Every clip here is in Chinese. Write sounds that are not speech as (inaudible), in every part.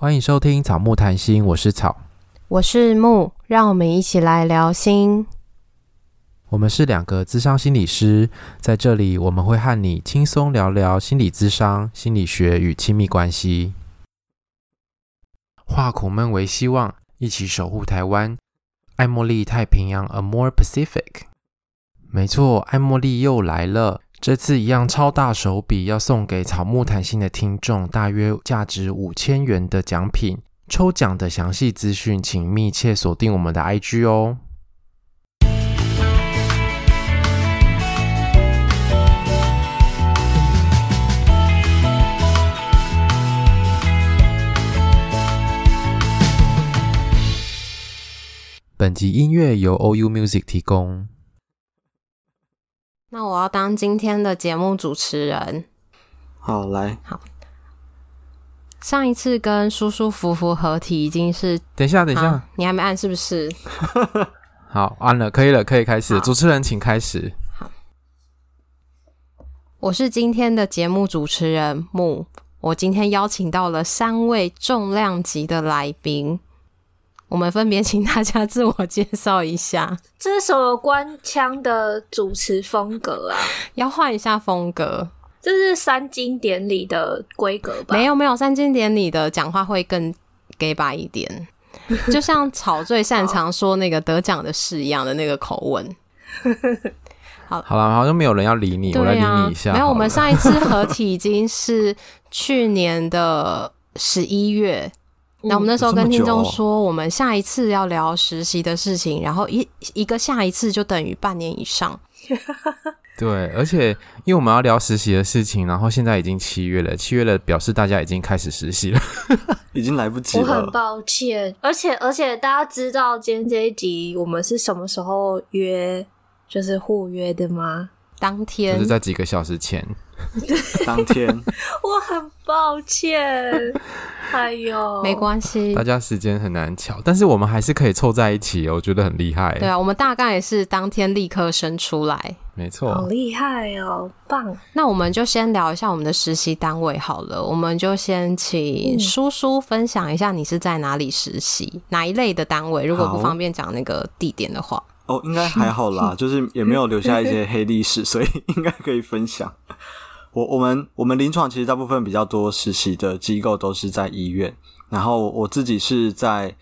欢迎收听草木谈心，我是草，我是木，让我们一起来聊心。我们是两个咨商心理师，在这里我们会和你轻松聊聊心理咨商、心理学与亲密关系，化苦闷为希望，一起守护台湾。爱茉莉太平洋，Amore Pacific。没错，爱茉莉又来了。这次一样超大手笔，要送给草木谈心的听众，大约价值五千元的奖品。抽奖的详细资讯，请密切锁定我们的 IG 哦。本集音乐由 OU Music 提供。那我要当今天的节目主持人。好，来，好。上一次跟舒舒服服合体已经是……等一下，等一下，你还没按是不是？(laughs) 好，按了，可以了，可以开始。主持人，请开始。好，我是今天的节目主持人木。我今天邀请到了三位重量级的来宾。我们分别请大家自我介绍一下。这是什么官腔的主持风格啊？要换一下风格。这是三金典礼的规格吧？没有没有，三金典礼的讲话会更给白一点，就像草最擅长说那个得奖的事一样的那个口吻。(laughs) 好，好了，好像没有人要理你，啊、我来理你一下。没有，我们上一次合体已经 (laughs) 是去年的十一月。那我们那时候跟听众说，我们下一次要聊实习的事情，然后一一个下一次就等于半年以上。(laughs) 对，而且因为我们要聊实习的事情，然后现在已经七月了，七月了表示大家已经开始实习了，(laughs) 已经来不及了。我很抱歉，而且而且大家知道今天这一集我们是什么时候约，就是互约的吗？当天，就是在几个小时前。(laughs) 当天，(laughs) 我很抱歉，(laughs) 哎呦，没关系，大家时间很难巧，但是我们还是可以凑在一起，我觉得很厉害。对啊，我们大概也是当天立刻生出来，没错，好厉害哦，棒！那我们就先聊一下我们的实习单位好了，我们就先请叔叔分享一下你是在哪里实习，嗯、哪一类的单位，如果不方便讲那个地点的话。哦，应该还好啦，(laughs) 就是也没有留下一些黑历史，所以应该可以分享。我我们我们临床其实大部分比较多实习的机构都是在医院，然后我自己是在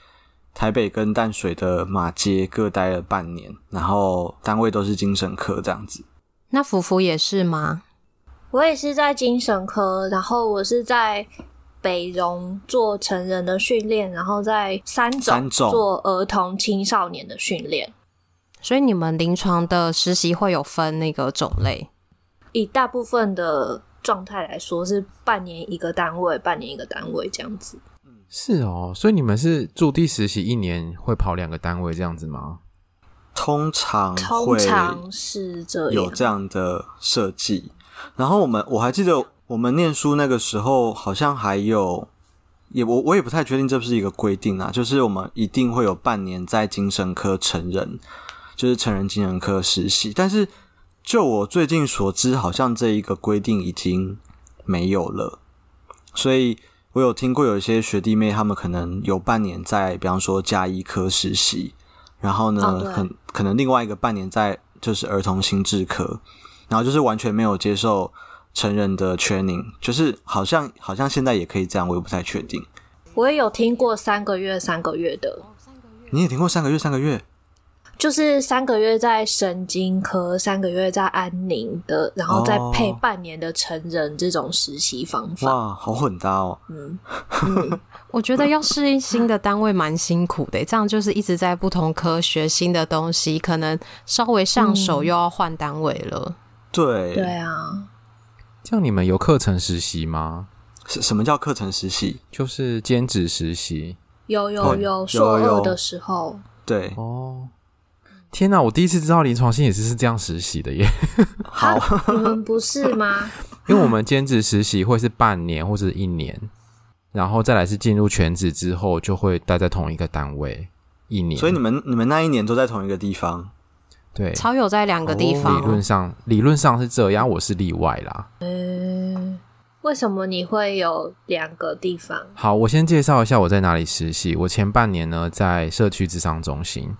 台北跟淡水的马街各待了半年，然后单位都是精神科这样子。那福福也是吗？我也是在精神科，然后我是在北荣做成人的训练，然后在三种做儿童青少年的训练。所以你们临床的实习会有分那个种类？以大部分的状态来说，是半年一个单位，半年一个单位这样子。是哦，所以你们是驻地实习一年会跑两个单位这样子吗？通常通常是这样，有这样的设计。然后我们我还记得我们念书那个时候，好像还有，也我我也不太确定这不是一个规定啊，就是我们一定会有半年在精神科成人，就是成人精神科实习，但是。就我最近所知，好像这一个规定已经没有了。所以我有听过有一些学弟妹，他们可能有半年在，比方说加医科实习，然后呢，哦、可可能另外一个半年在就是儿童心智科，然后就是完全没有接受成人的 training，就是好像好像现在也可以这样，我也不太确定。我也有听过三个月、三个月的，你也听过三个月、三个月？就是三个月在神经科，三个月在安宁的，然后再配半年的成人这种实习方法。哇，好混搭哦！嗯，嗯我觉得要适应新的单位蛮辛苦的，这样就是一直在不同科学新的东西，可能稍微上手又要换单位了。嗯、对，对啊。这样你们有课程实习吗？什什么叫课程实习？就是兼职实习。有有有，硕二的时候。对哦。天哪！我第一次知道临床心理师是这样实习的耶。(laughs) 好，你们不是吗？(laughs) 因为我们兼职实习会是半年或者一年，然后再来是进入全职之后就会待在同一个单位一年。所以你们你们那一年都在同一个地方？对，超有在两个地方。理论上理论上是这样，我是例外啦。嗯，为什么你会有两个地方？好，我先介绍一下我在哪里实习。我前半年呢在社区智商中心，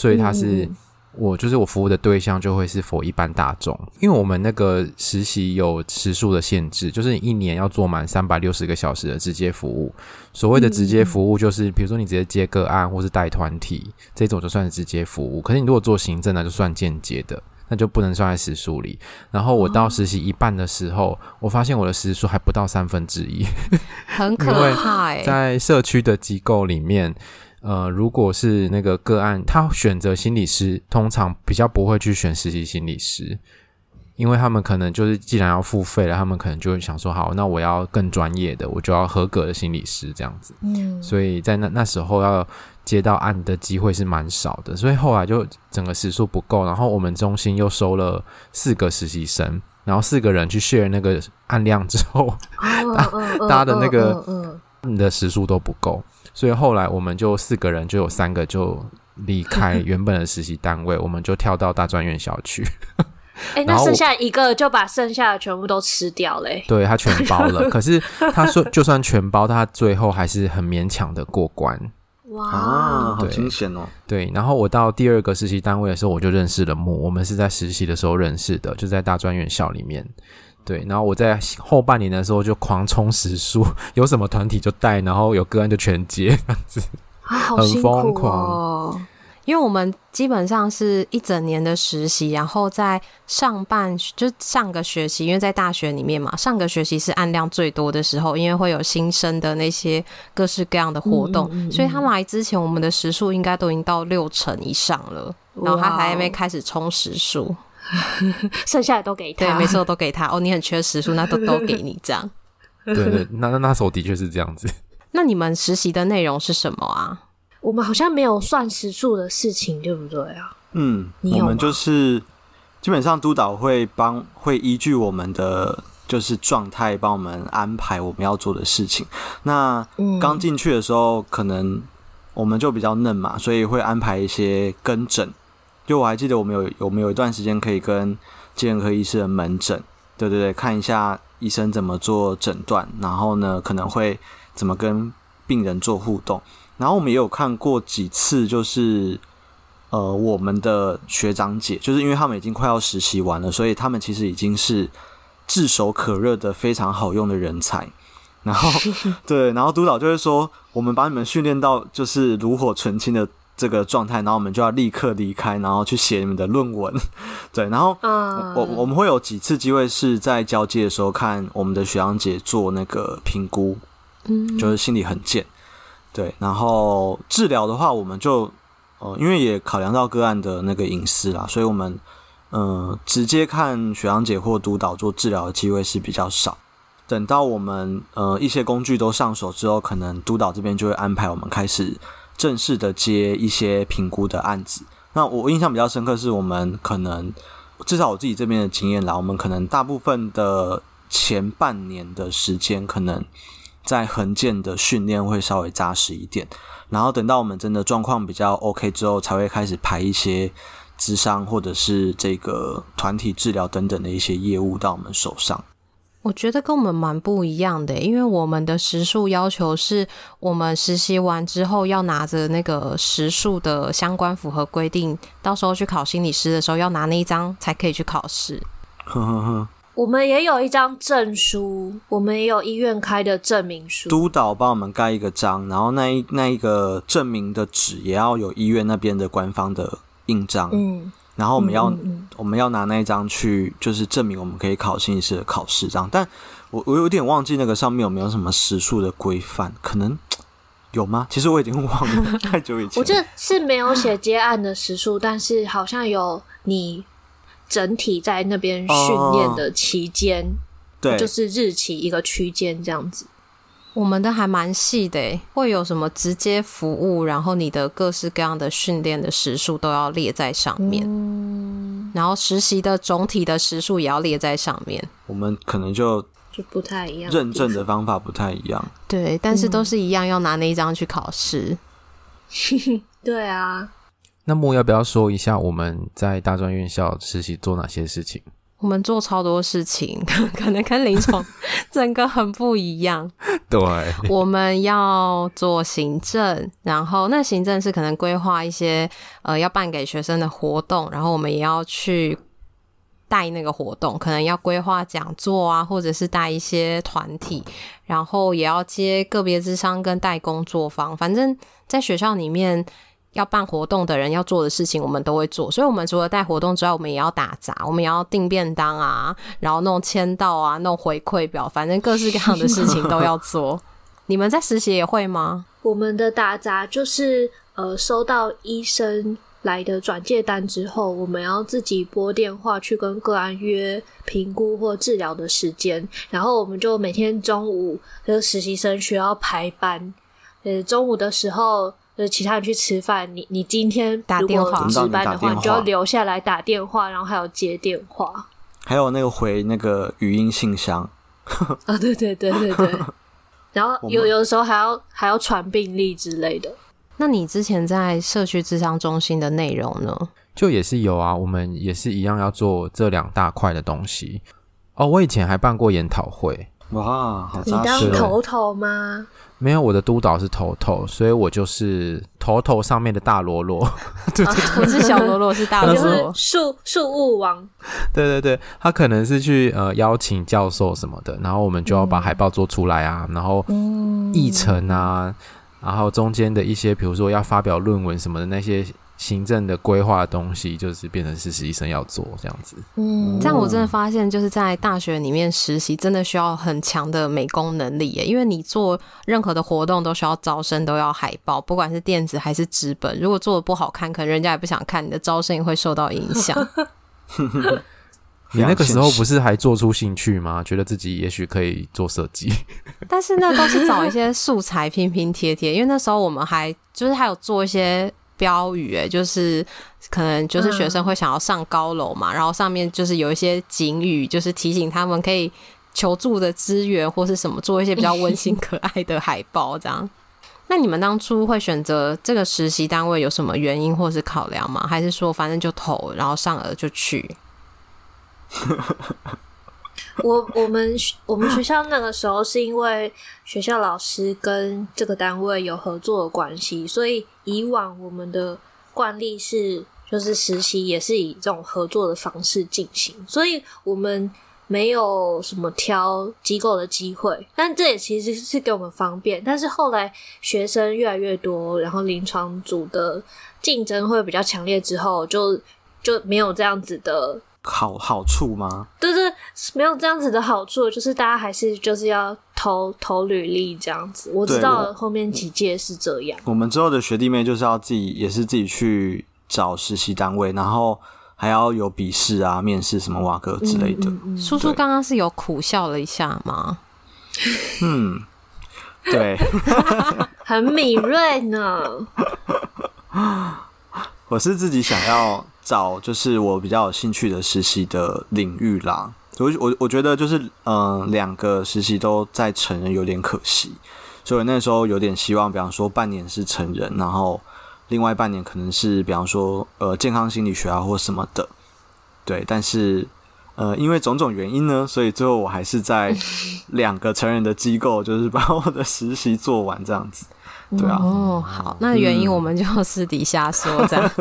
所以它是。嗯我就是我服务的对象就会是 for 一般大众，因为我们那个实习有时数的限制，就是你一年要做满三百六十个小时的直接服务。所谓的直接服务，就是比如说你直接接个案或是带团体这种就算是直接服务。可是你如果做行政，那就算间接的，那就不能算在时数里。然后我到实习一半的时候，我发现我的时数还不到三分之一，(laughs) 很可怕欸。在社区的机构里面。呃，如果是那个个案，他选择心理师，通常比较不会去选实习心理师，因为他们可能就是既然要付费了，他们可能就会想说，好，那我要更专业的，我就要合格的心理师这样子。嗯，所以在那那时候要接到案的机会是蛮少的，所以后来就整个时数不够，然后我们中心又收了四个实习生，然后四个人去 share 那个案量之后，(laughs) 大家的那个你的时数都不够。所以后来我们就四个人，就有三个就离开 (laughs) 原本的实习单位，我们就跳到大专院校去。(laughs) 哎、欸，那剩下一个就把剩下的全部都吃掉嘞、欸。(laughs) 对，他全包了，可是他说就算全包，他最后还是很勉强的过关。哇，啊、好惊险哦！对，然后我到第二个实习单位的时候，我就认识了木，我们是在实习的时候认识的，就在大专院校里面。对，然后我在后半年的时候就狂冲时数，有什么团体就带，然后有个案就全接，这样子，很疯狂。因为我们基本上是一整年的实习，然后在上半就上个学期，因为在大学里面嘛，上个学期是案量最多的时候，因为会有新生的那些各式各样的活动，嗯嗯嗯，所以他来之前，我们的时数应该都已经到六成以上了，然后他还没开始冲时数。(laughs) 剩下的都给他，对，没错，都给他。哦，你很缺时数，那都 (laughs) 都给你这样。对对，那那那时候的确是这样子。(laughs) 那你们实习的内容是什么啊？我们好像没有算时数的事情，对不对啊？嗯，我们就是基本上督导会帮，会依据我们的就是状态，帮我们安排我们要做的事情。那刚进去的时候，可能我们就比较嫩嘛，所以会安排一些跟诊。就我还记得，我们有我们有一段时间可以跟精神科医师的门诊，对对对，看一下医生怎么做诊断，然后呢，可能会怎么跟病人做互动。然后我们也有看过几次，就是呃，我们的学长姐，就是因为他们已经快要实习完了，所以他们其实已经是炙手可热的非常好用的人才。然后 (laughs) 对，然后督导就会说，我们把你们训练到就是炉火纯青的。这个状态，然后我们就要立刻离开，然后去写你们的论文。(laughs) 对，然后我我们会有几次机会是在交接的时候看我们的学长姐做那个评估，嗯，就是心理衡鉴。对，然后治疗的话，我们就呃，因为也考量到个案的那个隐私啦，所以我们呃直接看学长姐或督导做治疗的机会是比较少。等到我们呃一些工具都上手之后，可能督导这边就会安排我们开始。正式的接一些评估的案子，那我印象比较深刻是我们可能至少我自己这边的经验啦，我们可能大部分的前半年的时间，可能在衡鉴的训练会稍微扎实一点，然后等到我们真的状况比较 OK 之后，才会开始排一些咨商或者是这个团体治疗等等的一些业务到我们手上。我觉得跟我们蛮不一样的，因为我们的时数要求是我们实习完之后要拿着那个时数的相关符合规定，到时候去考心理师的时候要拿那一张才可以去考试。(laughs) 我们也有一张证书，我们也有医院开的证明书，督导帮我们盖一个章，然后那一那一个证明的纸也要有医院那边的官方的印章。嗯。然后我们要嗯嗯嗯我们要拿那一张去，就是证明我们可以考心理师的考试这样。但我我有点忘记那个上面有没有什么时数的规范，可能 (tsk) 有吗？其实我已经忘了太久以前。(laughs) 我这是没有写接案的时数，但是好像有你整体在那边训练的期间，哦、对，就是日期一个区间这样子。我们的还蛮细的，会有什么直接服务，然后你的各式各样的训练的时数都要列在上面，嗯、然后实习的总体的时数也要列在上面。我们可能就就不太一样，认证的方法不太一样。对，但是都是一样，要拿那一张去考试。嗯、(laughs) 对啊。那木要不要说一下我们在大专院校实习做哪些事情？我们做超多事情，(laughs) 可能跟临床 (laughs) 整个很不一样。对，(laughs) 我们要做行政，然后那行政是可能规划一些呃要办给学生的活动，然后我们也要去带那个活动，可能要规划讲座啊，或者是带一些团体，然后也要接个别咨商跟带工作坊，反正在学校里面。要办活动的人要做的事情，我们都会做。所以，我们除了带活动之外，我们也要打杂，我们也要订便当啊，然后弄签到啊，弄回馈表，反正各式各样的事情都要做。(laughs) 你们在实习也会吗？我们的打杂就是，呃，收到医生来的转介单之后，我们要自己拨电话去跟个案约评估或治疗的时间，然后我们就每天中午，就是实习生需要排班，呃，中午的时候。就是其他人去吃饭，你你今天打电话值班的话，你就要留下来打电话，然后还有接电话，还有那个回那个语音信箱。(laughs) 啊，对对对对对，(laughs) 然后有有的时候还要还要传病历之类的。那你之前在社区智商中心的内容呢？就也是有啊，我们也是一样要做这两大块的东西。哦，我以前还办过研讨会。哇，好你当头头吗？没有，我的督导是头头，所以我就是头头上面的大喽啰。(laughs) 对对对，不是小喽啰，是大就是。树树务王。对对对，他可能是去呃邀请教授什么的，然后我们就要把海报做出来啊，嗯、然后议程啊，嗯、然后中间的一些比如说要发表论文什么的那些。行政的规划的东西，就是变成是实习生要做这样子。嗯，这样我真的发现，就是在大学里面实习，真的需要很强的美工能力耶。因为你做任何的活动都需要招生，都要海报，不管是电子还是纸本。如果做的不好看，可能人家也不想看，你的招生也会受到影响。(laughs) 你那个时候不是还做出兴趣吗？觉得自己也许可以做设计。但是那都是找一些素材拼拼贴贴，因为那时候我们还就是还有做一些。标语哎，就是可能就是学生会想要上高楼嘛，嗯、然后上面就是有一些警语，就是提醒他们可以求助的资源或是什么，做一些比较温馨可爱的海报这样。(laughs) 那你们当初会选择这个实习单位有什么原因或是考量吗？还是说反正就投，然后上了就去？(laughs) (laughs) 我我们我们学校那个时候是因为学校老师跟这个单位有合作的关系，所以以往我们的惯例是，就是实习也是以这种合作的方式进行，所以我们没有什么挑机构的机会。但这也其实是给我们方便。但是后来学生越来越多，然后临床组的竞争会比较强烈之后，就就没有这样子的。好好处吗？对对，没有这样子的好处，就是大家还是就是要投投履历这样子。我知道后面几届是这样。我们之后的学弟妹就是要自己，也是自己去找实习单位，然后还要有笔试啊、面试什么挖哥之类的。嗯嗯嗯、叔叔刚刚是有苦笑了一下吗？嗯，对，(laughs) 很敏锐呢。(laughs) 我是自己想要。找就是我比较有兴趣的实习的领域啦。我我我觉得就是嗯，两个实习都在成人有点可惜，所以那时候有点希望，比方说半年是成人，然后另外半年可能是比方说呃健康心理学啊或什么的。对，但是呃因为种种原因呢，所以最后我还是在 (laughs) 两个成人的机构，就是把我的实习做完这样子。对啊，哦，好，那原因我们就私底下说这样。(laughs)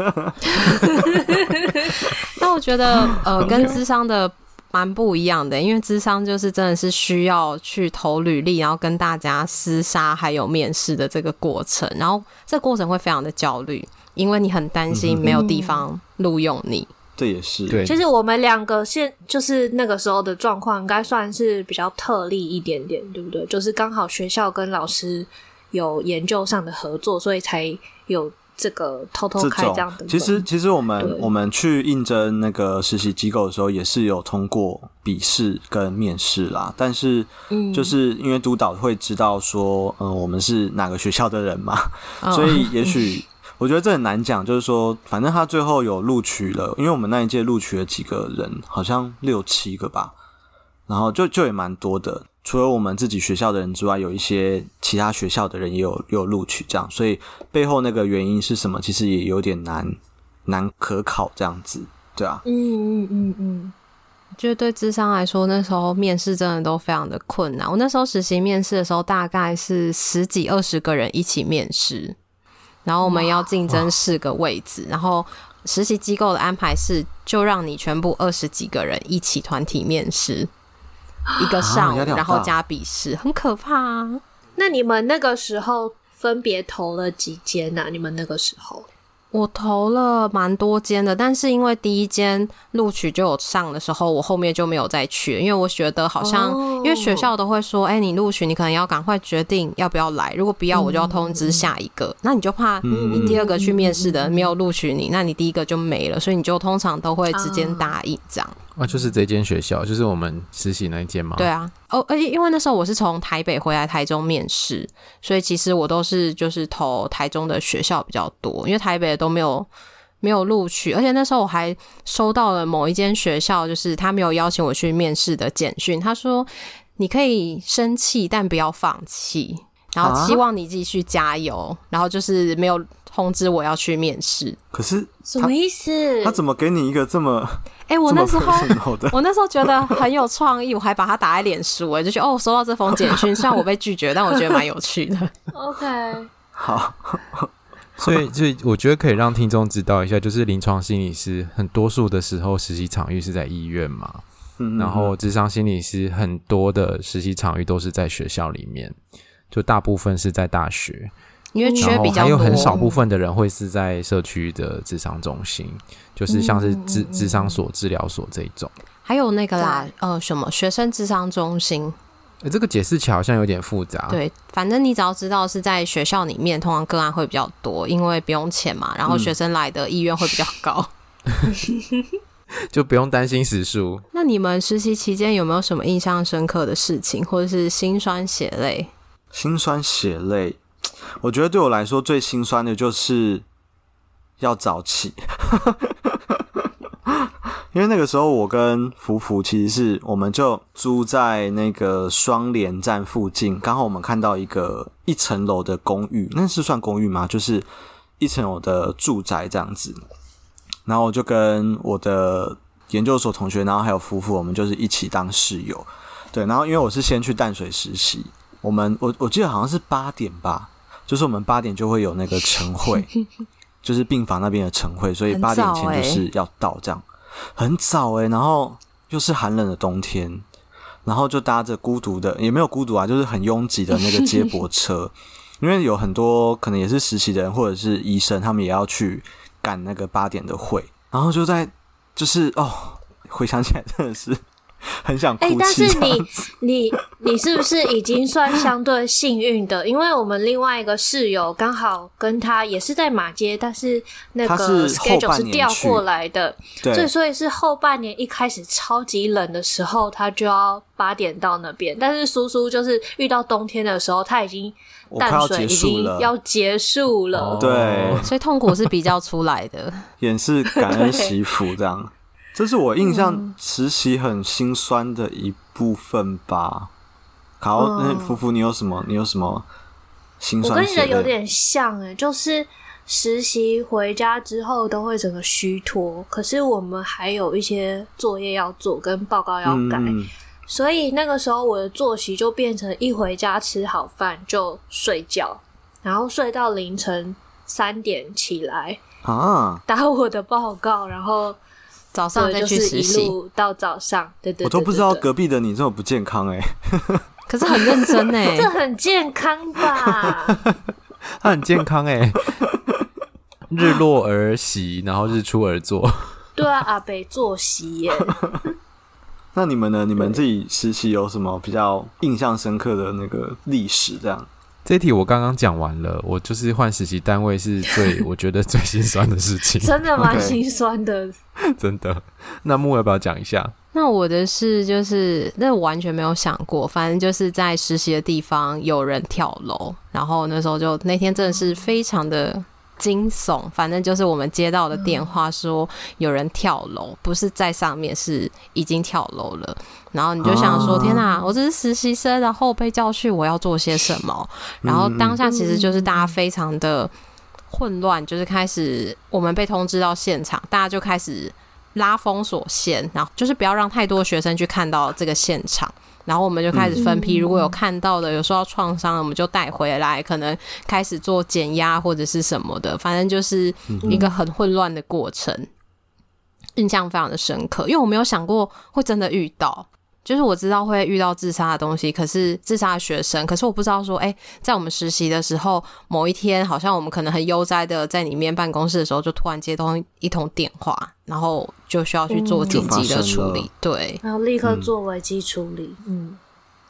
那我觉得呃，跟智商的蛮不一样的，因为智商就是真的是需要去投履历，然后跟大家厮杀，还有面试的这个过程，然后这过程会非常的焦虑，因为你很担心没有地方录用你。这也是对。其实我们两个现就是那个时候的状况，应该算是比较特例一点点，对不对？就是刚好学校跟老师。有研究上的合作，所以才有这个偷偷开这样的。其实，其实我们我们去应征那个实习机构的时候，也是有通过笔试跟面试啦。但是，嗯，就是因为督导会知道说，嗯，我们是哪个学校的人嘛，(laughs) 哦、所以也许我觉得这很难讲。就是说，反正他最后有录取了，因为我们那一届录取了几个人，好像六七个吧，然后就就也蛮多的。除了我们自己学校的人之外，有一些其他学校的人也有有录取，这样，所以背后那个原因是什么，其实也有点难难可考，这样子，对啊，嗯嗯嗯嗯，觉得对智商来说，那时候面试真的都非常的困难。我那时候实习面试的时候，大概是十几二十个人一起面试，然后我们要竞争四个位置，然后实习机构的安排是就让你全部二十几个人一起团体面试，一个上午，然后加笔试，很可怕啊。那你们那个时候分别投了几间呢？你们那个时候？我投了蛮多间的，但是因为第一间录取就有上的时候，我后面就没有再去，因为我觉得好像，因为学校都会说，哎、欸，你录取，你可能要赶快决定要不要来，如果不要，我就要通知下一个。嗯、那你就怕你第二个去面试的没有录取你，那你第一个就没了，所以你就通常都会直接答应这样。啊，就是这间学校，就是我们实习那一间吗？对啊，哦，而且因为那时候我是从台北回来台中面试，所以其实我都是就是投台中的学校比较多，因为台北的都没有没有录取，而且那时候我还收到了某一间学校，就是他没有邀请我去面试的简讯，他说你可以生气，但不要放弃，然后希望你继续加油，啊、然后就是没有。通知我要去面试，可是什么意思？他怎么给你一个这么……哎、欸，我那时候 (laughs) 我那时候觉得很有创意，我还把它打在脸书，哎，就觉得哦，收到这封简讯，(laughs) 虽然我被拒绝，但我觉得蛮有趣的。OK，好，所以所以我觉得可以让听众知道一下，就是临床心理师很多数的时候实习场域是在医院嘛，嗯，然后智商心理师很多的实习场域都是在学校里面，就大部分是在大学。因为缺比较多，还有很少部分的人会是在社区的智商中心，嗯、就是像是智智商所、治疗所这一种。还有那个啦，呃，什么学生智商中心？欸、这个解释起来好像有点复杂。对，反正你只要知道是在学校里面，通常个案会比较多，因为不用钱嘛，然后学生来的意愿会比较高，嗯、(laughs) 就不用担心时数。(laughs) 那你们实习期间有没有什么印象深刻的事情，或者是心酸血泪？心酸血泪。我觉得对我来说最心酸的就是要早起，(laughs) 因为那个时候我跟福福其实是我们就租在那个双连站附近，刚好我们看到一个一层楼的公寓，那是算公寓吗？就是一层楼的住宅这样子。然后我就跟我的研究所同学，然后还有福福，我们就是一起当室友。对，然后因为我是先去淡水实习，我们我我记得好像是八点吧。就是我们八点就会有那个晨会，(laughs) 就是病房那边的晨会，所以八点前就是要到，这样很早诶、欸，然后又是寒冷的冬天，然后就搭着孤独的，也没有孤独啊，就是很拥挤的那个接驳车，因为有很多可能也是实习的人或者是医生，他们也要去赶那个八点的会，然后就在就是哦，回想起来真的是。(laughs) 很想哭。哎、欸，但是你你你是不是已经算相对幸运的？因为我们另外一个室友刚好跟他也是在马街，但是那个 schedule 是调过来的，对，所以所以是后半年一开始超级冷的时候，他就要八点到那边。但是叔叔就是遇到冬天的时候，他已经淡水已经要结束了，对，所以痛苦是比较出来的，(laughs) 也是感恩 (laughs) 惜福这样。这是我印象实习很心酸的一部分吧。好，那福福，你有什么？你有什么心酸？我跟你的有点像诶，就是实习回家之后都会整个虚脱，可是我们还有一些作业要做跟报告要改，嗯、所以那个时候我的作息就变成一回家吃好饭就睡觉，然后睡到凌晨三点起来啊，打我的报告，然后。早上再去实习，到早上，对对，我都不知道隔壁的你这么不健康哎，(laughs) 可是很认真哎，(laughs) 这很健康吧？(laughs) 他很健康哎，日落而息，然后日出而作。对啊，阿北作息耶。那你们呢？你们自己实习有什么比较印象深刻的那个历史？这样？这题我刚刚讲完了，我就是换实习单位是最 (laughs) 我觉得最心酸的事情，真的蛮 (laughs) 心酸的 (laughs) 真的。那木要不要讲一下？那我的是就是那我完全没有想过，反正就是在实习的地方有人跳楼，然后那时候就那天真的是非常的。惊悚，反正就是我们接到的电话说有人跳楼，嗯、不是在上面，是已经跳楼了。然后你就想说：“啊、天哪，我这是实习生，然后被叫去，我要做些什么？”然后当下其实就是大家非常的混乱，就是开始我们被通知到现场，大家就开始拉封锁线，然后就是不要让太多学生去看到这个现场。然后我们就开始分批，如果有看到的有受到创伤，我们就带回来，可能开始做减压或者是什么的，反正就是一个很混乱的过程，印象非常的深刻，因为我没有想过会真的遇到。就是我知道会遇到自杀的东西，可是自杀的学生，可是我不知道说，哎、欸，在我们实习的时候，某一天好像我们可能很悠哉的在里面办公室的时候，就突然接通一通电话，然后就需要去做紧急的处理，对，然后立刻做危机处理。嗯，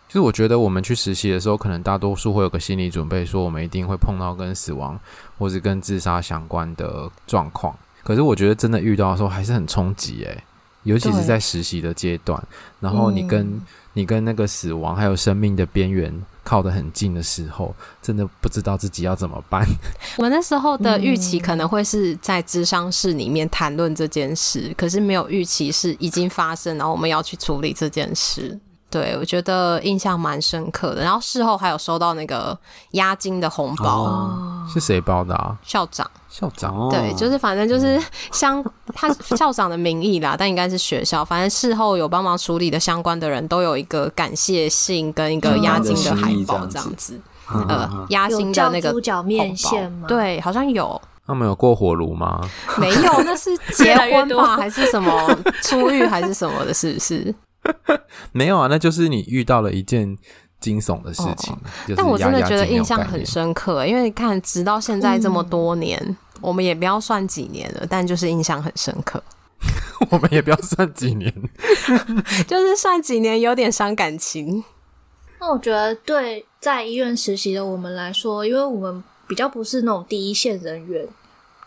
就是我觉得我们去实习的时候，可能大多数会有个心理准备，说我们一定会碰到跟死亡或是跟自杀相关的状况，可是我觉得真的遇到的时候，还是很冲击，哎。尤其是在实习的阶段，然后你跟、嗯、你跟那个死亡还有生命的边缘靠得很近的时候，真的不知道自己要怎么办。(laughs) 我那时候的预期可能会是在智商室里面谈论这件事，嗯、可是没有预期是已经发生，然后我们要去处理这件事。对，我觉得印象蛮深刻的。然后事后还有收到那个押金的红包，哦、是谁包的啊？校长，校长。对，就是反正就是 (laughs) 相他校长的名义啦，但应该是学校。反正事后有帮忙处理的相关的人都有一个感谢信跟一个押金的海报这样子。嗯、呃，押金的那个猪脚面线吗？对，好像有。他们有过火炉吗？没有，那是结婚吧，(laughs) 还是什么出狱还是什么的？是不是？(laughs) 没有啊，那就是你遇到了一件惊悚的事情。但我真的觉得印象很深刻，因为你看，直到现在这么多年，嗯、我们也不要算几年了，但就是印象很深刻。(laughs) 我们也不要算几年，(laughs) 就是算几年有点伤感情。那我觉得，对在医院实习的我们来说，因为我们比较不是那种第一线人员，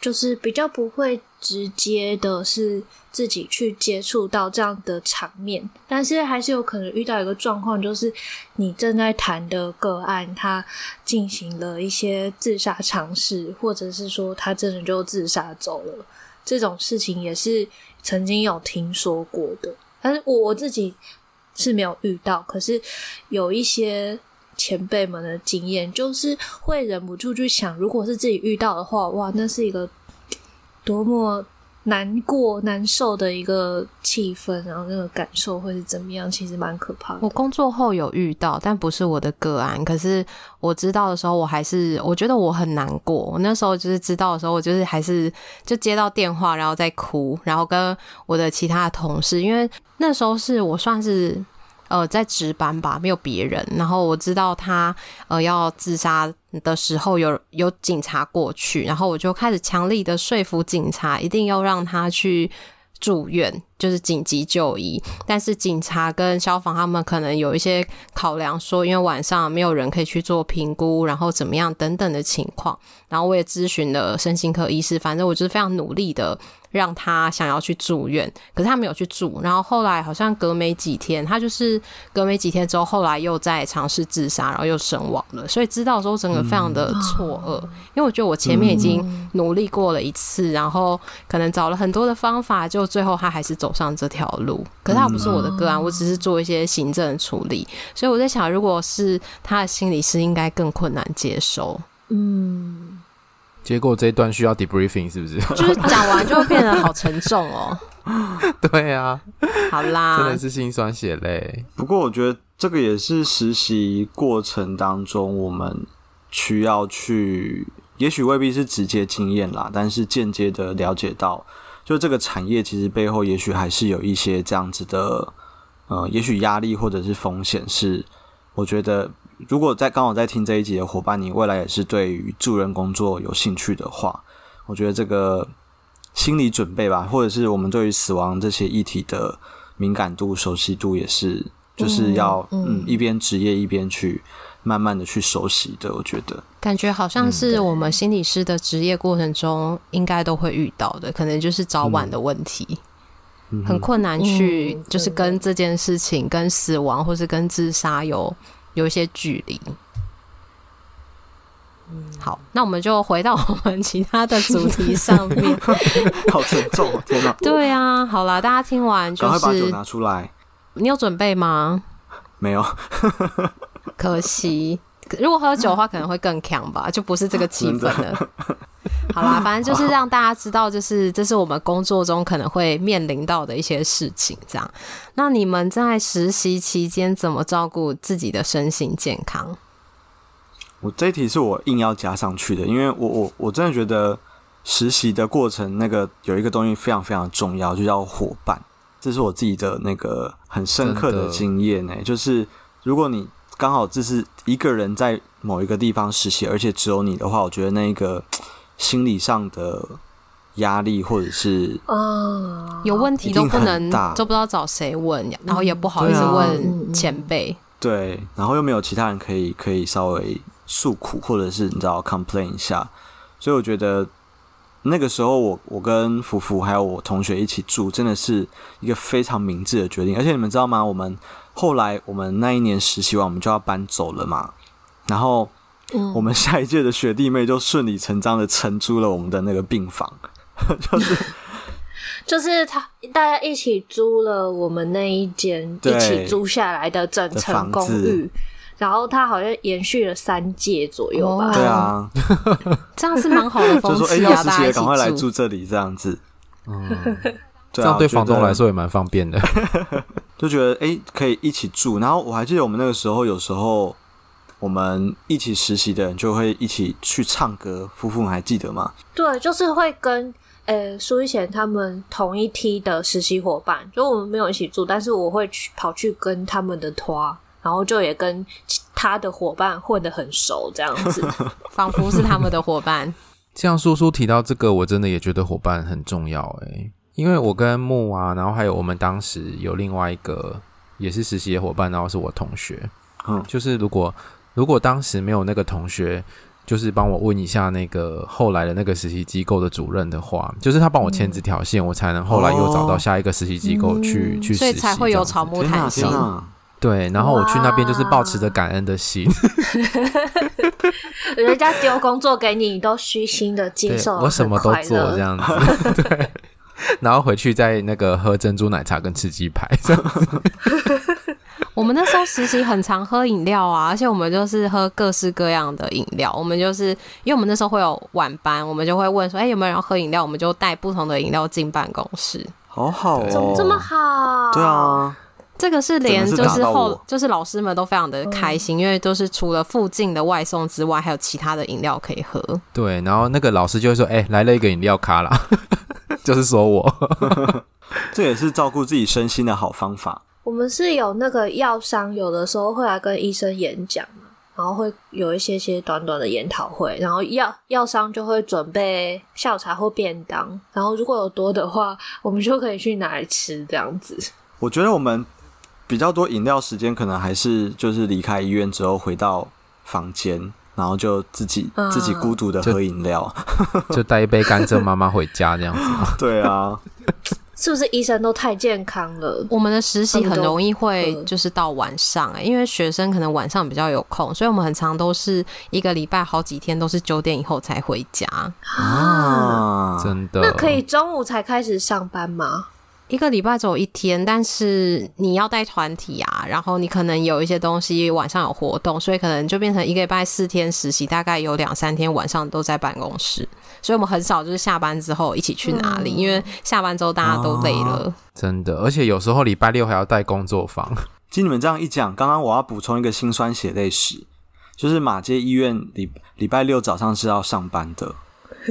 就是比较不会直接的是。自己去接触到这样的场面，但是还是有可能遇到一个状况，就是你正在谈的个案，他进行了一些自杀尝试，或者是说他真的就自杀走了，这种事情也是曾经有听说过的。但是我我自己是没有遇到，可是有一些前辈们的经验，就是会忍不住去想，如果是自己遇到的话，哇，那是一个多么。难过、难受的一个气氛，然后那个感受会是怎么样？其实蛮可怕的。我工作后有遇到，但不是我的个案。可是我知道的时候，我还是我觉得我很难过。我那时候就是知道的时候，我就是还是就接到电话，然后在哭，然后跟我的其他的同事，因为那时候是我算是。呃，在值班吧，没有别人。然后我知道他呃要自杀的时候有，有警察过去，然后我就开始强力的说服警察，一定要让他去住院，就是紧急就医。但是警察跟消防他们可能有一些考量，说因为晚上没有人可以去做评估，然后怎么样等等的情况。然后我也咨询了身心科医师，反正我就是非常努力的。让他想要去住院，可是他没有去住。然后后来好像隔没几天，他就是隔没几天之后，后来又在尝试自杀，然后又身亡了。所以知道的时候，整个非常的错愕，嗯、因为我觉得我前面已经努力过了一次，嗯、然后可能找了很多的方法，就最后他还是走上这条路。可是他不是我的个案，我只是做一些行政处理。所以我在想，如果是他的心理师，应该更困难接受。嗯。结果这一段需要 debriefing 是不是？就是讲完就会变得好沉重哦。(laughs) 对啊，好啦，真的是心酸血泪。不过我觉得这个也是实习过程当中我们需要去，也许未必是直接经验啦，但是间接的了解到，就这个产业其实背后也许还是有一些这样子的，呃，也许压力或者是风险是，我觉得。如果在刚好在听这一集的伙伴，你未来也是对于助人工作有兴趣的话，我觉得这个心理准备吧，或者是我们对于死亡这些议题的敏感度、熟悉度，也是就是要嗯，嗯一边职业一边去慢慢的去熟悉的。我觉得感觉好像是我们心理师的职业过程中应该都会遇到的，可能就是早晚的问题，嗯、很困难去就是跟这件事情、跟死亡或是跟自杀有。有一些距离。嗯，好，那我们就回到我们其他的主题上面。(laughs) 好沉重啊！天哪。对啊，好啦，大家听完就是。赶快把酒拿出来。你有准备吗？没有。可惜，如果喝酒的话，可能会更强吧，就不是这个气氛了。好啦，反正就是让大家知道，就是这是我们工作中可能会面临到的一些事情。这样，那你们在实习期间怎么照顾自己的身心健康？我这一题是我硬要加上去的，因为我我我真的觉得实习的过程那个有一个东西非常非常重要，就叫伙伴。这是我自己的那个很深刻的经验呢，就是如果你刚好这是一个人在某一个地方实习，而且只有你的话，我觉得那个心理上的压力或者是啊有问题都不能都不知道找谁问，然后也不好意思问前辈，对，然后又没有其他人可以可以稍微。诉苦，或者是你知道 complain 一下，所以我觉得那个时候我我跟福福还有我同学一起住，真的是一个非常明智的决定。而且你们知道吗？我们后来我们那一年实习完，我们就要搬走了嘛。然后我们下一届的学弟妹就顺理成章的承租了我们的那个病房，(laughs) 就是 (laughs) 就是他大家一起租了我们那一间一起租下来的整层公寓。然后他好像延续了三届左右吧。对啊，(laughs) 这样是蛮好的风气啊。就说哎，要实习也赶快来住这里，这样子。嗯，这样对房东来说也蛮方便的。就觉得哎，可以一起住。然后我还记得我们那个时候，有时候我们一起实习的人就会一起去唱歌。夫妇，你还记得吗？对，就是会跟呃苏一贤他们同一梯的实习伙伴，就我们没有一起住，但是我会去跑去跟他们的拖。然后就也跟他的伙伴混得很熟，这样子，(laughs) 仿佛是他们的伙伴。(laughs) 像叔叔提到这个，我真的也觉得伙伴很重要诶，因为我跟木啊，然后还有我们当时有另外一个也是实习的伙伴，然后是我同学，嗯，就是如果如果当时没有那个同学，就是帮我问一下那个后来的那个实习机构的主任的话，就是他帮我牵这条线，嗯、我才能后来又找到下一个实习机构去、嗯、去实习，所以才会有草木谈心。对，然后我去那边就是抱持着感恩的心，(laughs) 人家丢工作给你，你都虚心的接受，我什么都做这样子。(laughs) 对，(laughs) 然后回去再那个喝珍珠奶茶跟吃鸡排。(laughs) (laughs) 我们那时候实习很常喝饮料啊，而且我们就是喝各式各样的饮料。我们就是因为我们那时候会有晚班，我们就会问说：“哎，有没有人要喝饮料？”我们就带不同的饮料进办公室。好好哦，怎么这么好？对啊。这个是连就是后就是老师们都非常的开心，因为都是除了附近的外送之外，还有其他的饮料可以喝。对，然后那个老师就会说：“哎，来了一个饮料咖啦。(laughs) ”就是说我，(laughs) 这也是照顾自己身心的好方法。我们是有那个药商，有的时候会来跟医生演讲，然后会有一些些短短的研讨会，然后药药商就会准备下午茶或便当，然后如果有多的话，我们就可以去拿来吃这样子。我觉得我们。比较多饮料时间，可能还是就是离开医院之后回到房间，然后就自己、嗯、自己孤独的喝饮料，就带一杯甘蔗妈妈回家这样子。(laughs) 对啊，(laughs) 是不是医生都太健康了？我们的实习很容易会就是到晚上、欸，因为学生可能晚上比较有空，所以我们很常都是一个礼拜好几天都是九点以后才回家啊，真的？那可以中午才开始上班吗？一个礼拜只有一天，但是你要带团体啊，然后你可能有一些东西晚上有活动，所以可能就变成一个礼拜四天实习，大概有两三天晚上都在办公室，所以我们很少就是下班之后一起去哪里，嗯、因为下班之后大家都累了。啊、真的，而且有时候礼拜六还要带工作坊。听你们这样一讲，刚刚我要补充一个辛酸血泪史，就是马街医院礼礼拜六早上是要上班的。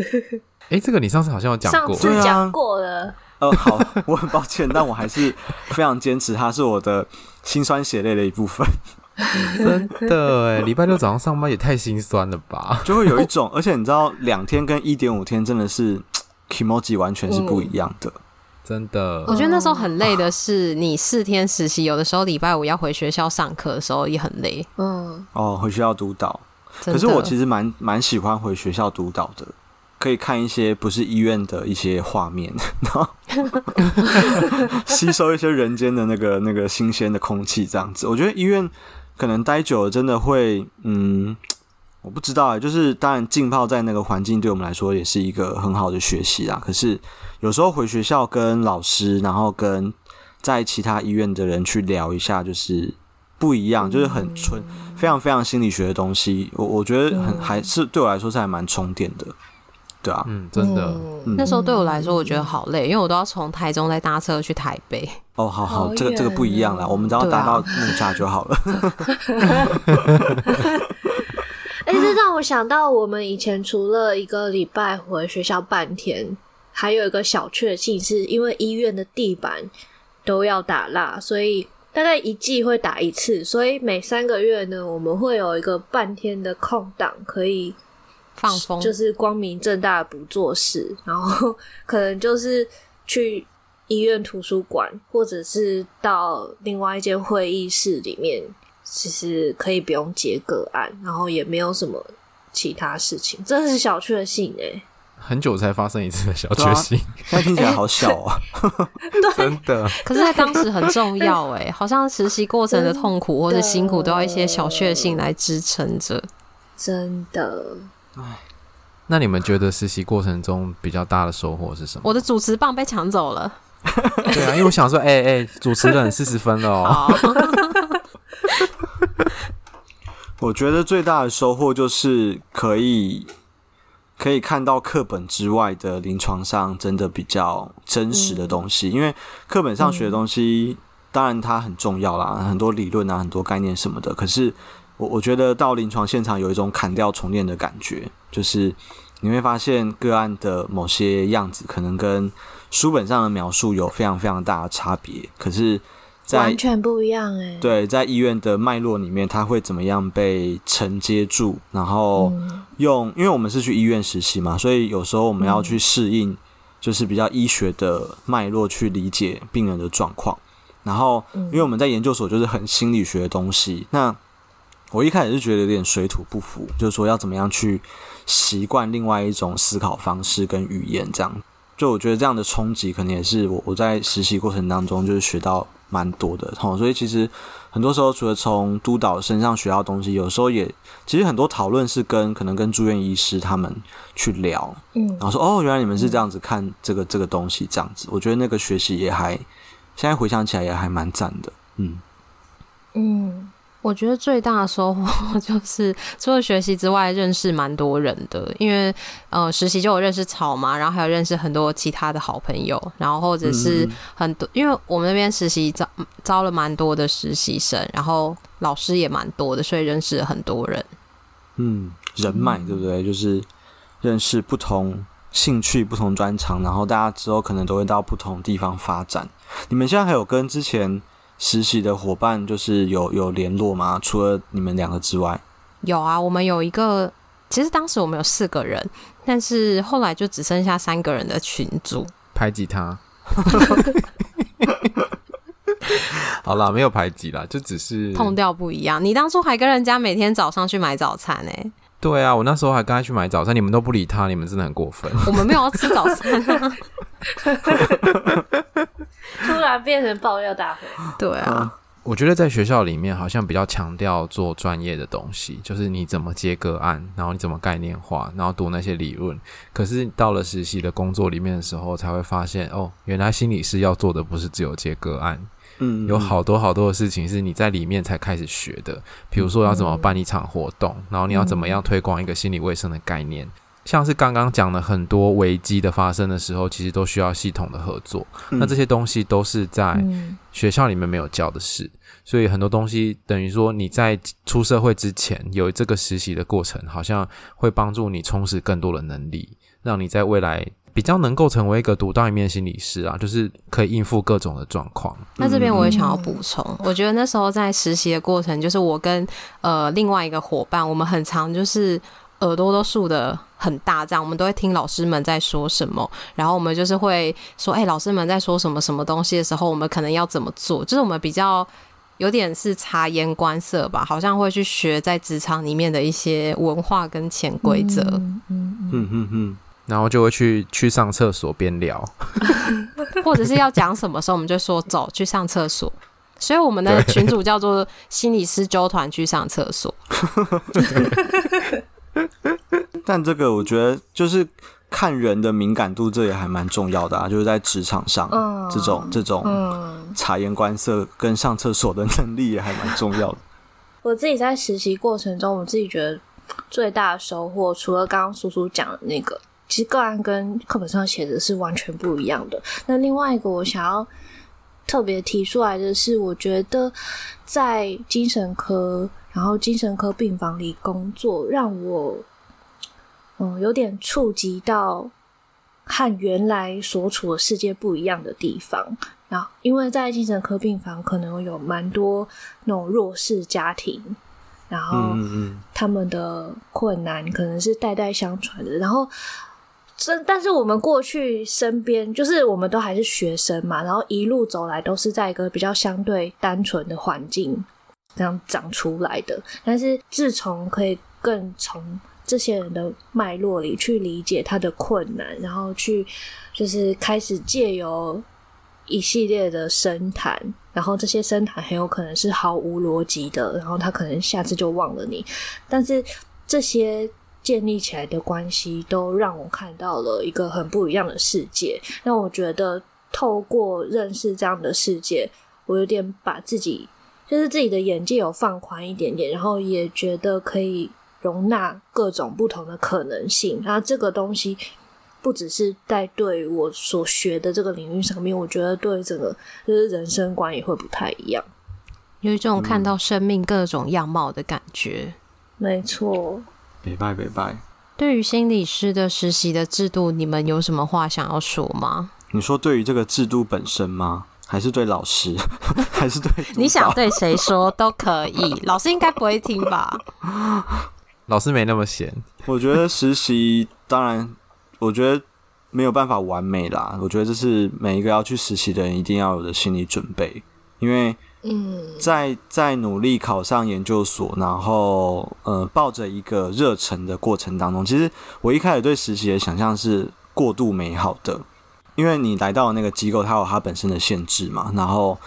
(laughs) 哎，这个你上次好像有讲过，上次讲过了。呃，好，我很抱歉，但我还是非常坚持，它是我的心酸血泪的一部分。(laughs) 真的哎，礼拜六早上上班也太心酸了吧？就会有一种，而且你知道，两天跟一点五天真的是 kimoji 完全是不一样的。嗯、真的，我觉得那时候很累的是，你四天实习，有的时候礼拜五要回学校上课的时候也很累。嗯，哦，回学校督导，可是我其实蛮蛮喜欢回学校督导的。可以看一些不是医院的一些画面，(laughs) 然后 (laughs) 吸收一些人间的那个那个新鲜的空气，这样子。我觉得医院可能待久了，真的会，嗯，我不知道啊。就是当然浸泡在那个环境，对我们来说也是一个很好的学习啊。可是有时候回学校跟老师，然后跟在其他医院的人去聊一下，就是不一样，就是很纯，非常非常心理学的东西。我我觉得很还是对我来说是还蛮充电的。对啊，嗯，真的，嗯、那时候对我来说，我觉得好累，因为我都要从台中再搭车去台北。哦，好好，这个这个不一样啦，我们只要搭到木栅就好了。(laughs) 哎、欸，这让我想到，我们以前除了一个礼拜回学校半天，还有一个小确幸，是因为医院的地板都要打蜡，所以大概一季会打一次，所以每三个月呢，我们会有一个半天的空档可以。放风就是光明正大的不做事，然后 (laughs) 可能就是去医院图书馆，或者是到另外一间会议室里面，其实可以不用接个案，然后也没有什么其他事情，真的是小确幸哎！很久才发生一次的小确幸，现在、啊、听起来好小啊！(laughs) 真的，可是在当时很重要哎，好像实习过程的痛苦或者辛苦都要一些小确幸来支撑着，真的。唉，那你们觉得实习过程中比较大的收获是什么？我的主持棒被抢走了。(laughs) 对啊，因为我想说，哎、欸、哎、欸，主持人四十分了哦。(laughs) 我觉得最大的收获就是可以可以看到课本之外的临床上真的比较真实的东西，嗯、因为课本上学的东西、嗯、当然它很重要啦，很多理论啊，很多概念什么的，可是。我我觉得到临床现场有一种砍掉重练的感觉，就是你会发现个案的某些样子可能跟书本上的描述有非常非常大的差别，可是在，完全不一样哎。对，在医院的脉络里面，它会怎么样被承接住？然后用，因为我们是去医院实习嘛，所以有时候我们要去适应，就是比较医学的脉络去理解病人的状况。然后，因为我们在研究所就是很心理学的东西，那。我一开始是觉得有点水土不服，就是说要怎么样去习惯另外一种思考方式跟语言，这样就我觉得这样的冲击可能也是我我在实习过程当中就是学到蛮多的。哦，所以其实很多时候除了从督导身上学到东西，有时候也其实很多讨论是跟可能跟住院医师他们去聊，嗯，然后说哦，原来你们是这样子看这个这个东西，这样子，我觉得那个学习也还现在回想起来也还蛮赞的，嗯嗯。我觉得最大的收获 (laughs) 就是除了学习之外，认识蛮多人的。因为呃，实习就有认识草嘛，然后还有认识很多其他的好朋友，然后或者是很多，因为我们那边实习招招了蛮多的实习生，然后老师也蛮多的，所以认识了很多人。嗯，人脉对不对？就是认识不同兴趣、不同专长，然后大家之后可能都会到不同地方发展。你们现在还有跟之前？实习的伙伴就是有有联络吗？除了你们两个之外，有啊。我们有一个，其实当时我们有四个人，但是后来就只剩下三个人的群组。排挤他？(laughs) 好啦，没有排挤啦，就只是痛调不一样。你当初还跟人家每天早上去买早餐呢、欸？对啊，我那时候还跟他去买早餐，你们都不理他，你们真的很过分。我们没有要吃早餐啊。(laughs) (laughs) 突然变成爆料大会，(laughs) 对啊，我觉得在学校里面好像比较强调做专业的东西，就是你怎么接个案，然后你怎么概念化，然后读那些理论。可是到了实习的工作里面的时候，才会发现哦，原来心理师要做的不是只有接个案，嗯，有好多好多的事情是你在里面才开始学的。比如说要怎么办一场活动，然后你要怎么样推广一个心理卫生的概念。像是刚刚讲的很多危机的发生的时候，其实都需要系统的合作。嗯、那这些东西都是在学校里面没有教的事，嗯、所以很多东西等于说你在出社会之前有这个实习的过程，好像会帮助你充实更多的能力，让你在未来比较能够成为一个独当一面心理师啊，就是可以应付各种的状况。那这边我也想要补充，嗯、我觉得那时候在实习的过程，就是我跟呃另外一个伙伴，我们很常就是。耳朵都竖的很大，这样我们都会听老师们在说什么，然后我们就是会说，哎、欸，老师们在说什么什么东西的时候，我们可能要怎么做？就是我们比较有点是察言观色吧，好像会去学在职场里面的一些文化跟潜规则。嗯嗯嗯嗯，然后就会去去上厕所边聊，或者是要讲什么时候，我们就说走去上厕所。所以我们的群主叫做心理师揪团去上厕所。(laughs) (laughs) 但这个我觉得就是看人的敏感度，这也还蛮重要的啊。就是在职场上，嗯、这种这种察言观色跟上厕所的 (laughs) 能力也还蛮重要的。(laughs) 我自己在实习过程中，我自己觉得最大的收获，除了刚刚叔叔讲的那个其实个案跟课本上写的是完全不一样的。那另外一个我想要特别提出来的是，我觉得在精神科，然后精神科病房里工作，让我嗯有点触及到和原来所处的世界不一样的地方。然后，因为在精神科病房，可能有蛮多那种弱势家庭，然后他们的困难可能是代代相传的。然后，这但是我们过去身边，就是我们都还是学生嘛，然后一路走来都是在一个比较相对单纯的环境这样长出来的。但是自从可以更从这些人的脉络里去理解他的困难，然后去就是开始借由。一系列的深谈，然后这些深谈很有可能是毫无逻辑的，然后他可能下次就忘了你。但是这些建立起来的关系，都让我看到了一个很不一样的世界。让我觉得透过认识这样的世界，我有点把自己就是自己的眼界有放宽一点点，然后也觉得可以容纳各种不同的可能性。那这个东西。不只是在对我所学的这个领域上面，我觉得对整个就是人生观也会不太一样，有一种看到生命各种样貌的感觉。嗯、没错，拜拜拜拜。对于心理师的实习的制度，你们有什么话想要说吗？你说对于这个制度本身吗？还是对老师？(laughs) 还是对？你想对谁说都可以。(laughs) 老师应该不会听吧？老师没那么闲。我觉得实习当然。我觉得没有办法完美啦。我觉得这是每一个要去实习的人一定要有的心理准备，因为嗯，在在努力考上研究所，然后呃抱着一个热忱的过程当中，其实我一开始对实习的想象是过度美好的，因为你来到那个机构，它有它本身的限制嘛，然后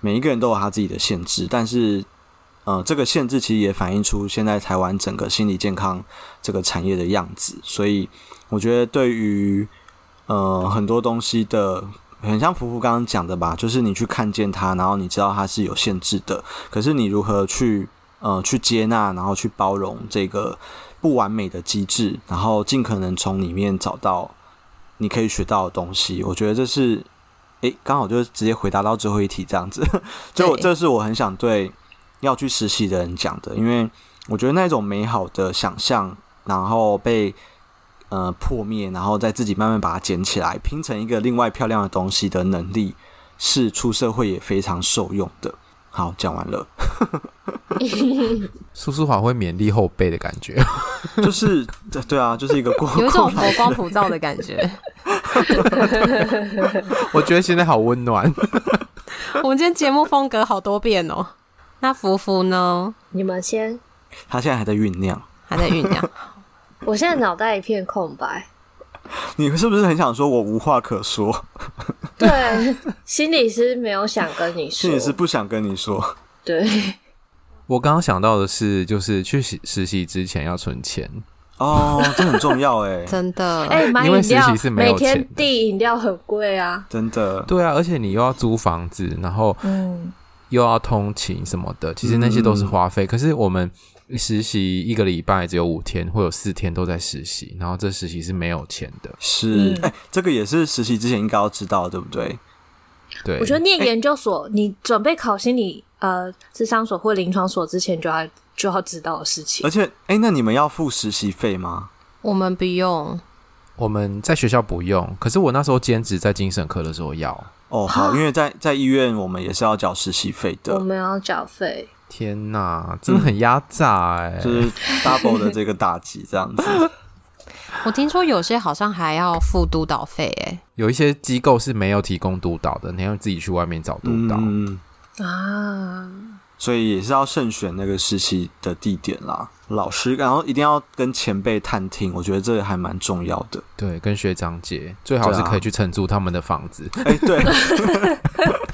每一个人都有他自己的限制，但是呃这个限制其实也反映出现在台湾整个心理健康这个产业的样子，所以。我觉得对于呃很多东西的，很像福福刚刚讲的吧，就是你去看见它，然后你知道它是有限制的，可是你如何去呃去接纳，然后去包容这个不完美的机制，然后尽可能从里面找到你可以学到的东西。我觉得这是诶，刚好就直接回答到最后一题这样子，(laughs) 就这是我很想对要去实习的人讲的，因为我觉得那种美好的想象，然后被。呃，破灭，然后再自己慢慢把它捡起来，拼成一个另外漂亮的东西的能力，是出社会也非常受用的。好，讲完了。(laughs) 苏苏好会勉励后辈的感觉，就是对对啊，就是一个过有一种佛光普照的感觉。(laughs) 我觉得现在好温暖。我们今天节目风格好多变哦。那福福呢？你们先。他现在还在酝酿，还在酝酿。(laughs) 我现在脑袋一片空白。(laughs) 你是不是很想说我无话可说？(laughs) 对，心理师没有想跟你说，心理师不想跟你说。(laughs) 对，我刚刚想到的是，就是去实实习之前要存钱哦，这很重要哎，真的哎，买饮料，因为实习是没有钱，每天递饮料很贵啊，真的。对啊，而且你又要租房子，然后嗯，又要通勤什么的，其实那些都是花费。嗯、可是我们。实习一个礼拜只有五天，会有四天都在实习，然后这实习是没有钱的。是，哎、嗯欸，这个也是实习之前应该要知道，对不对？对，我觉得念研究所，欸、你准备考心理呃智商所或临床所之前，就要就要知道的事情。而且，哎、欸，那你们要付实习费吗？我们不用，我们在学校不用。可是我那时候兼职在精神科的时候要。哦，好，因为在在医院，我们也是要缴实习费的。我们要缴费。天呐，真的很压榨哎、欸，就是 double 的这个打击这样子。(laughs) 我听说有些好像还要付督导费哎，有一些机构是没有提供督导的，你要自己去外面找督导、嗯、啊。所以也是要慎选那个实习的地点啦，老师，然后一定要跟前辈探听，我觉得这个还蛮重要的。对，跟学长姐最好是可以去承租他们的房子。哎、啊欸，对。(laughs)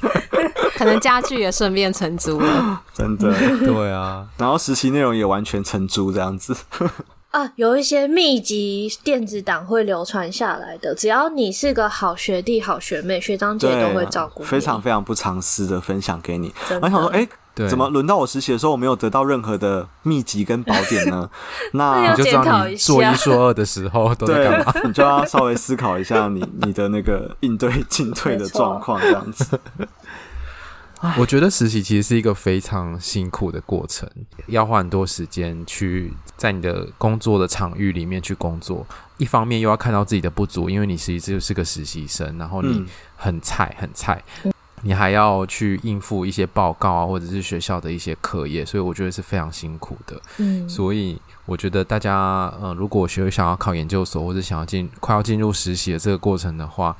可能家具也顺便承租了，(laughs) 真的，对啊。然后实习内容也完全承租这样子 (laughs) 啊，有一些秘籍电子档会流传下来的，只要你是个好学弟、好学妹，学长姐都会照顾，非常非常不藏私的分享给你。我想说，哎、欸，对，怎么轮到我实习的时候，我没有得到任何的秘籍跟宝典呢？(laughs) 那你就知道你说一说二的时候都在干嘛，你就要稍微思考一下你你的那个应对进退的状况，这样子。我觉得实习其实是一个非常辛苦的过程，要花很多时间去在你的工作的场域里面去工作。一方面又要看到自己的不足，因为你实际就是个实习生，然后你很菜很菜，你还要去应付一些报告啊，或者是学校的一些课业，所以我觉得是非常辛苦的。嗯，所以我觉得大家呃，如果学想要考研究所，或者想要进快要进入实习的这个过程的话。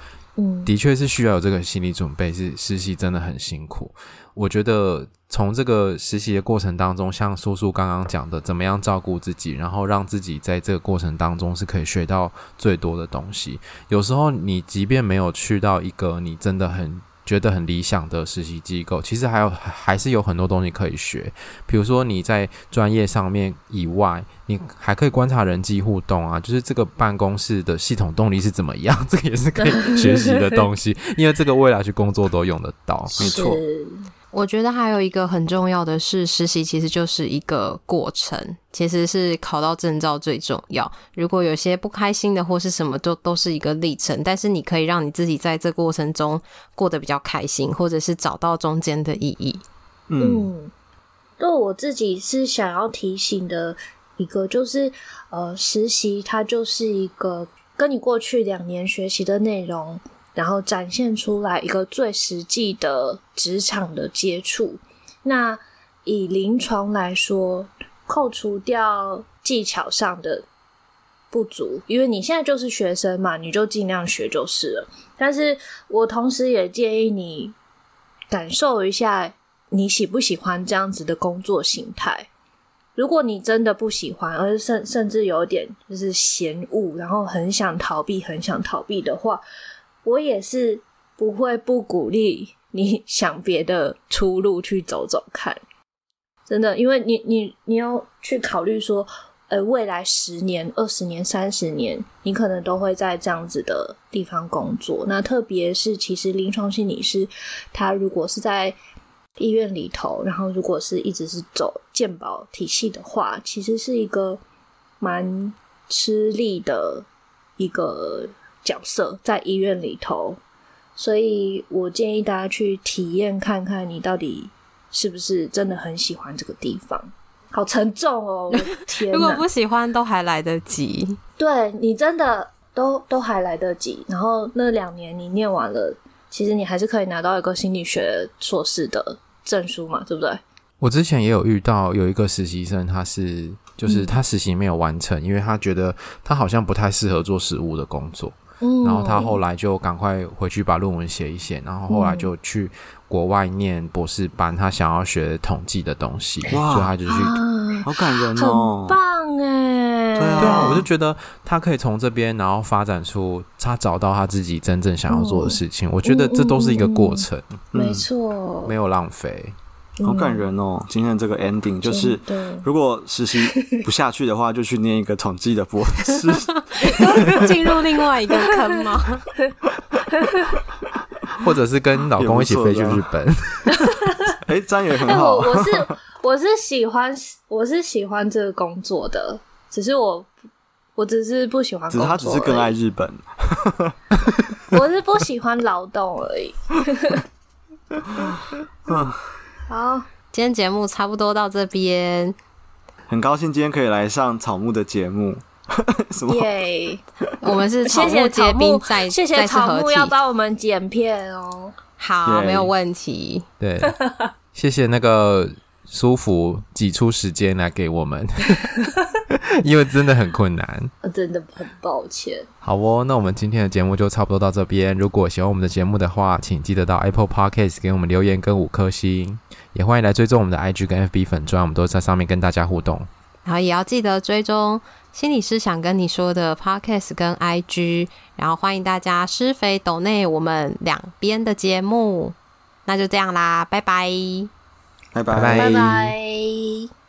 的确是需要有这个心理准备，是实习真的很辛苦。我觉得从这个实习的过程当中，像叔叔刚刚讲的，怎么样照顾自己，然后让自己在这个过程当中是可以学到最多的东西。有时候你即便没有去到一个你真的很。觉得很理想的实习机构，其实还有还是有很多东西可以学。比如说你在专业上面以外，你还可以观察人际互动啊，就是这个办公室的系统动力是怎么样，(laughs) 这个也是可以学习的东西。(laughs) 因为这个未来去工作都用得到，没错。我觉得还有一个很重要的是，实习其实就是一个过程，其实是考到证照最重要。如果有些不开心的或是什么，都都是一个历程。但是你可以让你自己在这过程中过得比较开心，或者是找到中间的意义。嗯，对我自己是想要提醒的一个，就是呃，实习它就是一个跟你过去两年学习的内容。然后展现出来一个最实际的职场的接触。那以临床来说，扣除掉技巧上的不足，因为你现在就是学生嘛，你就尽量学就是了。但是我同时也建议你感受一下，你喜不喜欢这样子的工作形态。如果你真的不喜欢，而甚甚至有点就是嫌恶，然后很想逃避，很想逃避的话。我也是不会不鼓励你 (laughs) 想别的出路去走走看，真的，因为你你你要去考虑说，呃，未来十年、二十年、三十年，你可能都会在这样子的地方工作。那特别是，其实临床心理师，他如果是在医院里头，然后如果是一直是走健保体系的话，其实是一个蛮吃力的一个。角色在医院里头，所以我建议大家去体验看看，你到底是不是真的很喜欢这个地方。好沉重哦，我天！如果不喜欢，都还来得及。对，你真的都都还来得及。然后那两年你念完了，其实你还是可以拿到一个心理学硕士的证书嘛，对不对？我之前也有遇到有一个实习生，他是就是他实习没有完成，嗯，因为他觉得他好像不太适合做实务的工作。然后他后来就赶快回去把论文写一写，然后后来就去国外念博士班，他想要学统计的东西，所以他就去，啊，好感人哦，很棒哎，对啊，对啊，我就觉得他可以从这边，然后发展出他找到他自己真正想要做的事情，我觉得这都是一个过程，嗯嗯嗯，没错，没有浪费。好感人哦！今天这个 ending 就是，如果实习不下去的话，就去念一个统计的博士，(laughs) 进入另外一个坑吗？(laughs) 或者是跟老公一起飞去日本？哎、(laughs) 欸，这样也很好。我我是我是喜欢我是喜欢这个工作的，只是我我只是不喜欢工作，他只是更爱日本。我是不喜欢劳动而已。好，今天节目差不多到这边。很高兴今天可以来上草木的节目。(laughs) 什么？耶！(laughs) 我们是草木结冰，再谢谢草木要帮我们剪片哦。好，没有问题。对，谢谢那个舒服挤出时间来给我们，(laughs) 因为真的很困难。真的很抱歉。好哦，那我们今天的节目就差不多到这边。如果喜欢我们的节目的话，请记得到 Apple Podcast 给我们留言跟五颗星。也欢迎来追踪我们的 IG 跟 FB 粉专，我们都在上面跟大家互动。然后也要记得追踪心理师想跟你说的 Podcast 跟 IG，然后欢迎大家施肥抖内我们两边的节目。那就这样啦，拜拜，拜拜，拜拜。